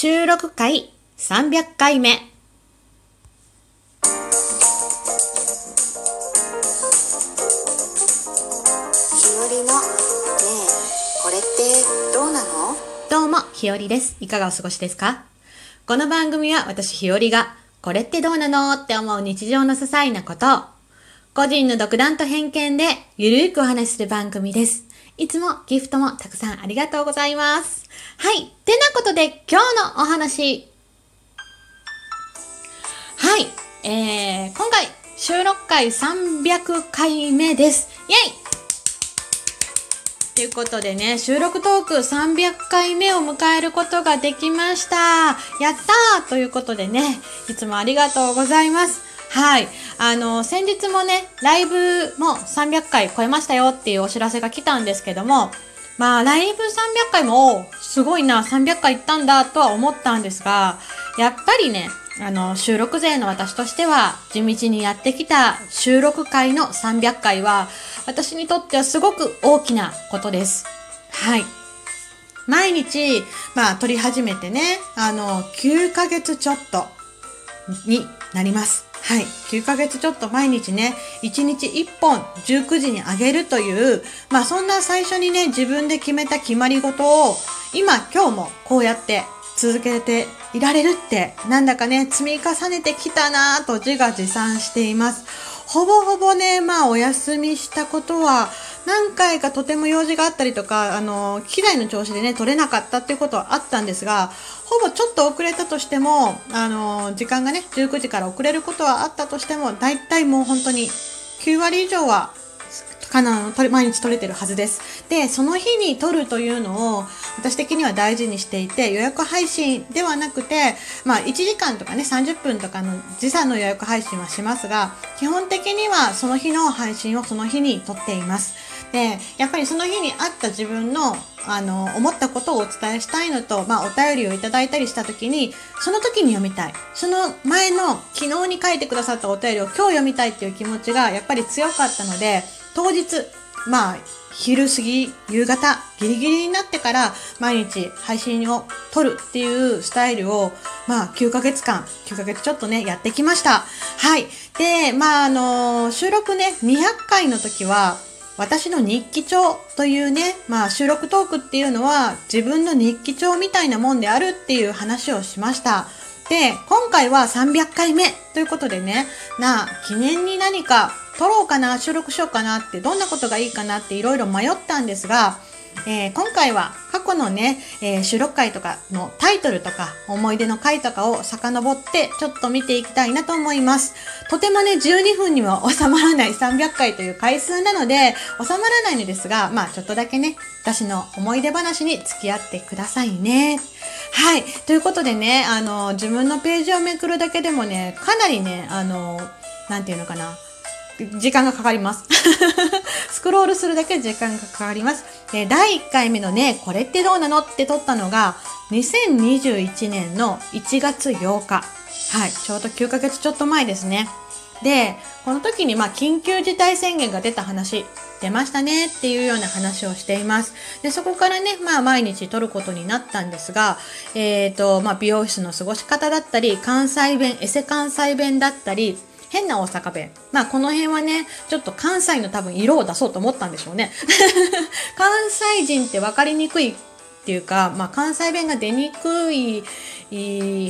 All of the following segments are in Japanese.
収録回300回目。ひよりのねえこれってどうなの？どうも、ひよりです。いかがお過ごしですか？この番組は私ひよりが、これってどうなのって思う日常の些細なことを、個人の独断と偏見でゆるーくお話しする番組です。いつもギフトもたくさんありがとうございます。はい。てなことで今日のお話。はい。えー、今回収録回300回目です。イェイということでね、収録トーク300回目を迎えることができました。やったーということでね、いつもありがとうございます。はい。あの、先日もね、ライブも300回超えましたよっていうお知らせが来たんですけども、まあ、ライブ300回も、すごいな、300回行ったんだとは思ったんですが、やっぱりね、あの、収録勢の私としては、地道にやってきた収録回の300回は、私にとってはすごく大きなことです。はい。毎日、まあ、撮り始めてね、あの、9ヶ月ちょっとになります。はい。9ヶ月ちょっと毎日ね、1日1本19時にあげるという、まあそんな最初にね、自分で決めた決まり事を、今、今日もこうやって続けていられるって、なんだかね、積み重ねてきたなぁと自画自賛しています。ほぼほぼね、まあお休みしたことは、何回かとても用事があったりとか、あの、機材の調子でね、取れなかったっていうことはあったんですが、ほぼちょっと遅れたとしても、あの、時間がね、19時から遅れることはあったとしても、大体もう本当に9割以上は、かな、毎日取れてるはずです。で、その日に取るというのを、私的には大事にしていて、予約配信ではなくて、まあ1時間とかね、30分とかの時差の予約配信はしますが、基本的にはその日の配信をその日に撮っています。で、やっぱりその日にあった自分の、あの、思ったことをお伝えしたいのと、まあ、お便りをいただいたりした時に、その時に読みたい。その前の昨日に書いてくださったお便りを今日読みたいっていう気持ちがやっぱり強かったので、当日、まあ、昼過ぎ、夕方、ギリギリになってから毎日配信を撮るっていうスタイルを、まあ、9ヶ月間、9ヶ月ちょっとね、やってきました。はい。で、まあ、あの収録ね、200回の時は、私の日記帳というね、まあ収録トークっていうのは自分の日記帳みたいなもんであるっていう話をしました。で、今回は300回目ということでね、なあ、記念に何か撮ろうかな、収録しようかなって、どんなことがいいかなっていろいろ迷ったんですが、えー今回は過去のね、えー収録回とかのタイトルとか思い出の回とかを遡ってちょっと見ていきたいなと思います。とてもね、12分には収まらない300回という回数なので、収まらないのですが、まあちょっとだけね、私の思い出話に付き合ってくださいね。はい。ということでね、あの、自分のページをめくるだけでもね、かなりね、あの、なんていうのかな。時間がかかります。スクロールするだけ時間がかかります。で第1回目のね、これってどうなのって撮ったのが、2021年の1月8日。はい、ちょうど9ヶ月ちょっと前ですね。で、この時にまあ緊急事態宣言が出た話、出ましたねっていうような話をしています。で、そこからね、まあ毎日撮ることになったんですが、えっ、と、まあ美容室の過ごし方だったり、関西弁、エセ関西弁だったり、変な大阪弁。まあこの辺はね、ちょっと関西の多分色を出そうと思ったんでしょうね。関西人って分かりにくいっていうか、まあ関西弁が出にくい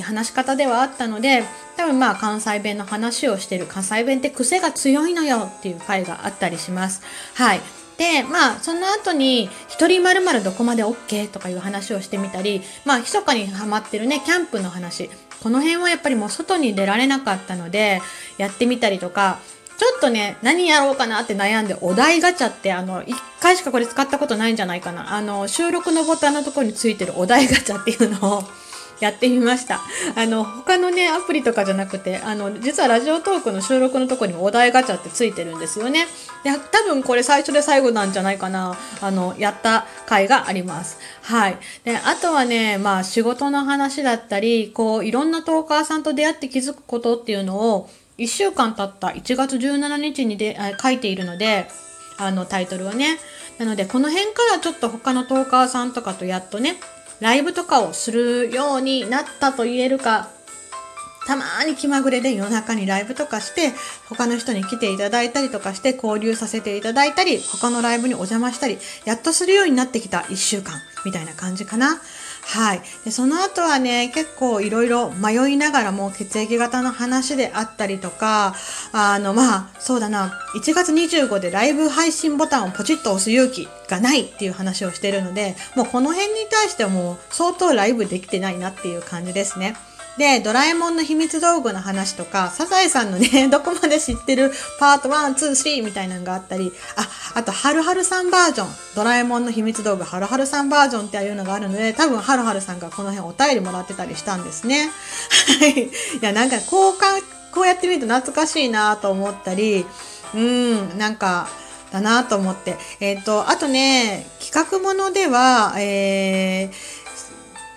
話し方ではあったので、多分まあ関西弁の話をしてる。関西弁って癖が強いのよっていう回があったりします。はい。で、まあ、その後に、一人まるまるどこまで OK とかいう話をしてみたり、まあ、密かにハマってるね、キャンプの話。この辺はやっぱりもう外に出られなかったので、やってみたりとか、ちょっとね、何やろうかなって悩んで、お題ガチャって、あの、一回しかこれ使ったことないんじゃないかな。あの、収録のボタンのところについてるお題ガチャっていうのを、やってみました。あの、他のね、アプリとかじゃなくて、あの、実はラジオトークの収録のとこにもお題ガチャってついてるんですよね。で、多分これ最初で最後なんじゃないかな。あの、やった回があります。はい。で、あとはね、まあ、仕事の話だったり、こう、いろんなトーカーさんと出会って気づくことっていうのを、1週間経った1月17日にで書いているので、あのタイトルをね。なので、この辺からちょっと他のトーカーさんとかとやっとね、ライブとかをするようになったと言えるか、たまーに気まぐれで夜中にライブとかして、他の人に来ていただいたりとかして交流させていただいたり、他のライブにお邪魔したり、やっとするようになってきた1週間みたいな感じかな。はい。で、その後はね、結構いろいろ迷いながらも血液型の話であったりとか、あの、まあ、そうだな、1月25でライブ配信ボタンをポチッと押す勇気がないっていう話をしてるので、もうこの辺に対してはもう相当ライブできてないなっていう感じですね。で、ドラえもんの秘密道具の話とか、サザエさんのね、どこまで知ってるパート1、2、3みたいなのがあったり、あ、あと、はるはるさんバージョン、ドラえもんの秘密道具、はるはるさんバージョンっていうのがあるので、多分、はるはるさんがこの辺お便りもらってたりしたんですね。はい。いや、なんか、こうか、こうやってみると懐かしいなと思ったり、うん、なんか、だなと思って。えっ、ー、と、あとね、企画ものでは、えー、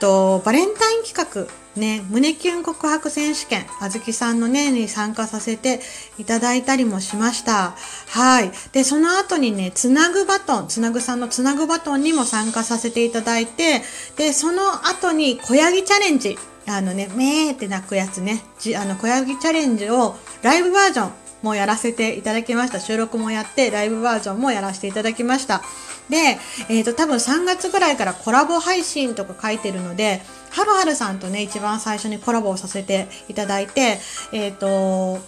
と、バレンタイン企画ね、胸キュン告白選手権、あずきさんのね、に参加させていただいたりもしました。はい。で、その後にね、つなぐバトン、つなぐさんのつなぐバトンにも参加させていただいて、で、その後に小ヤギチャレンジ、あのね、めーって泣くやつね、じあの、小ヤギチャレンジをライブバージョンもやらせていただきました。収録もやって、ライブバージョンもやらせていただきました。で、えっ、ー、と、多分3月ぐらいからコラボ配信とか書いてるので、はるはるさんとね、一番最初にコラボをさせていただいて、えっ、ー、と、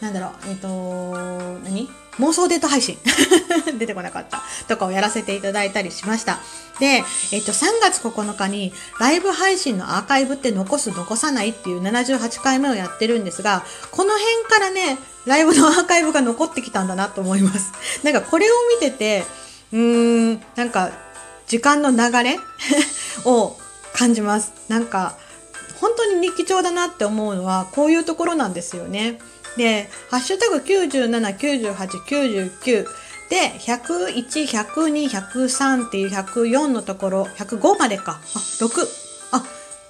なんだろう、えっ、ー、と、何？妄想デート配信 出てこなかった。とかをやらせていただいたりしました。で、えっと、3月9日にライブ配信のアーカイブって残す残さないっていう78回目をやってるんですが、この辺からね、ライブのアーカイブが残ってきたんだなと思います。なんかこれを見てて、うーん、なんか時間の流れ を感じます。なんか本当に日記帳だなって思うのはこういうところなんですよね。で、ハッシュタグ97、98、99で、101、102、103っていう104のところ、105までか。あ、6。あ、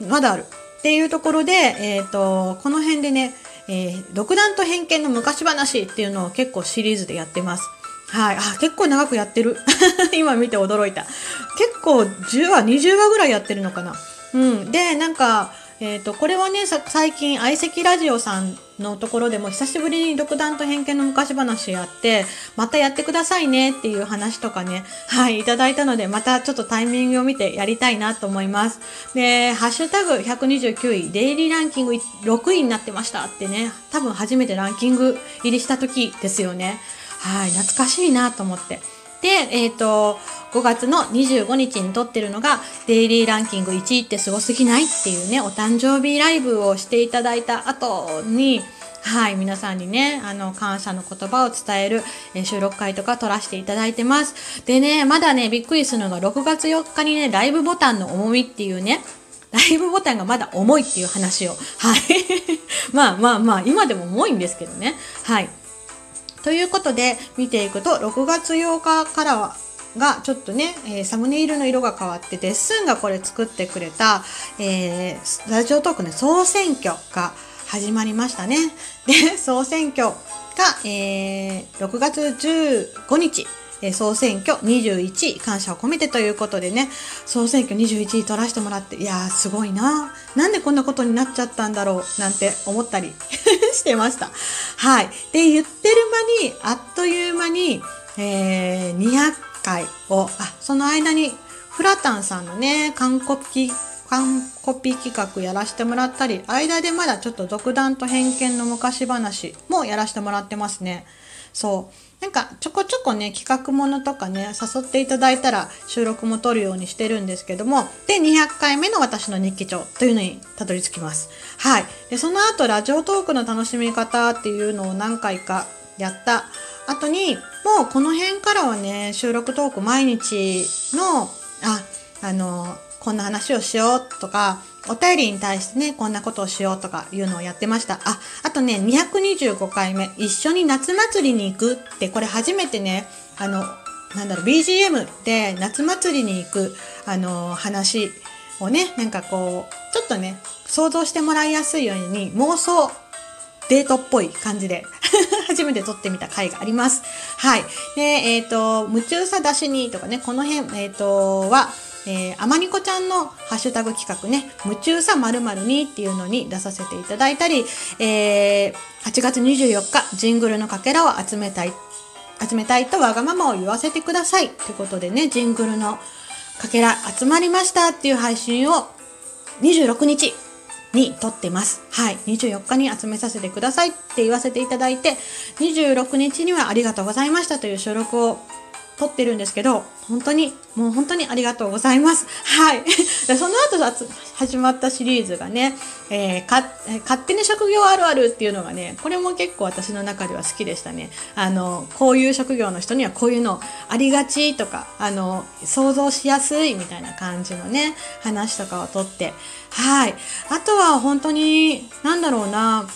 まだある。っていうところで、えっ、ー、と、この辺でね、えー、独断と偏見の昔話っていうのを結構シリーズでやってます。はい。あ、結構長くやってる。今見て驚いた。結構10話、20話ぐらいやってるのかな。うん。で、なんか、えっ、ー、と、これはね、最近、相席ラジオさんのところでも久しぶりに独断と偏見の昔話やって、またやってくださいねっていう話とかね、はい、いただいたので、またちょっとタイミングを見てやりたいなと思います。で、ハッシュタグ129位、デイリーランキング6位になってましたってね、多分初めてランキング入りした時ですよね。はい、懐かしいなと思って。で、えっ、ー、と、5月の25日に撮ってるのが、デイリーランキング1位ってすごすぎないっていうね、お誕生日ライブをしていただいた後に、はい、皆さんにね、あの、感謝の言葉を伝える、え収録会とか撮らせていただいてます。でね、まだね、びっくりするのが6月4日にね、ライブボタンの重みっていうね、ライブボタンがまだ重いっていう話を。はい。まあまあまあ、今でも重いんですけどね。はい。ということで、見ていくと、6月8日からは、がちょっとね、えー、サムネイルの色が変わってデッスンがこれ作ってくれた、えー、ラジオトークの総選挙が始まりましたね。で、総選挙が、えー、6月15日総選挙21位感謝を込めてということでね、総選挙21位取らせてもらって、いやーすごいななんでこんなことになっちゃったんだろうなんて思ったり してました。はい。で、言ってる間に、あっという間に、えー、200回を、あ、その間に、フラタンさんのね、完コピ、完コピ企画やらせてもらったり、間でまだちょっと独断と偏見の昔話もやらせてもらってますね。そう。なんかちょこちょこね、企画ものとかね、誘っていただいたら収録も撮るようにしてるんですけども、で、200回目の私の日記帳というのにたどり着きます。はい。で、その後、ラジオトークの楽しみ方っていうのを何回かやった後に、もうこの辺からはね、収録トーク毎日の、あ、あの、こんな話をしようとか、お便りに対してね、こんなことをしようとかいうのをやってました。あ、あとね、225回目、一緒に夏祭りに行くって、これ初めてね、あの、なんだろう、BGM で夏祭りに行く、あの、話をね、なんかこう、ちょっとね、想像してもらいやすいように妄想デートっぽい感じで 初めて撮ってみた回があります。はい。で、えっ、ー、と、夢中さ出しにとかね、この辺、えっ、ー、と、は、えー、あまにこちゃんのハッシュタグ企画ね、夢中さ〇〇にっていうのに出させていただいたり、えー、8月24日、ジングルのかけらを集めたい、集めたいとわがままを言わせてください。ということでね、ジングルのかけら集まりましたっていう配信を26日に撮ってます。はい。24日に集めさせてくださいって言わせていただいて、26日にはありがとうございましたという収録を撮ってるんですけど、本当に、もう本当にありがとうございます。はい。その後始まったシリーズがね、えー、か、勝手に職業あるあるっていうのがね、これも結構私の中では好きでしたね。あの、こういう職業の人にはこういうのありがちとか、あの、想像しやすいみたいな感じのね、話とかをとって、はい。あとは本当に、なんだろうな、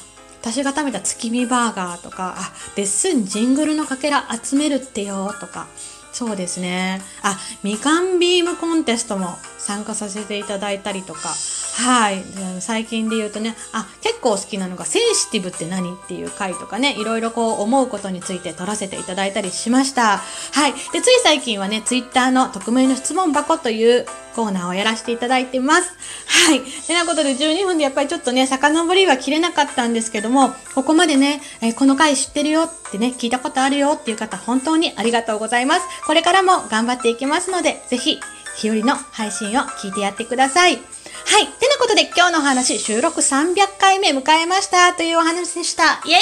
私が食べた月見バーガーとか、あ、レッスンジングルのかけら集めるってよとか、そうですね。あ、みかんビームコンテストも参加させていただいたりとか、はい。最近で言うとね、あ、結構好きなのがセンシティブって何っていう回とかね、いろいろこう思うことについて取らせていただいたりしました。はい。で、つい最近はね、ツイッターの匿名の質問箱というコーナーをやらせていただいてます。はい。てなことで12分でやっぱりちょっとね、遡りは切れなかったんですけども、ここまでね、えーこの回知ってるよってね、聞いたことあるよっていう方、本当にありがとうございます。これからも頑張っていきますので、ぜひ、日和の配信を聞いてやってください。はい。てなことで今日のお話、収録300回目迎えましたというお話でした。イェイ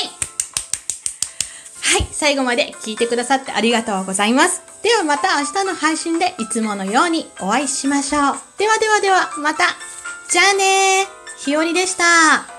はい。最後まで聞いてくださってありがとうございます。ではまた明日の配信でいつものようにお会いしましょう。ではではでは、また。じゃあねー。ひよりでした。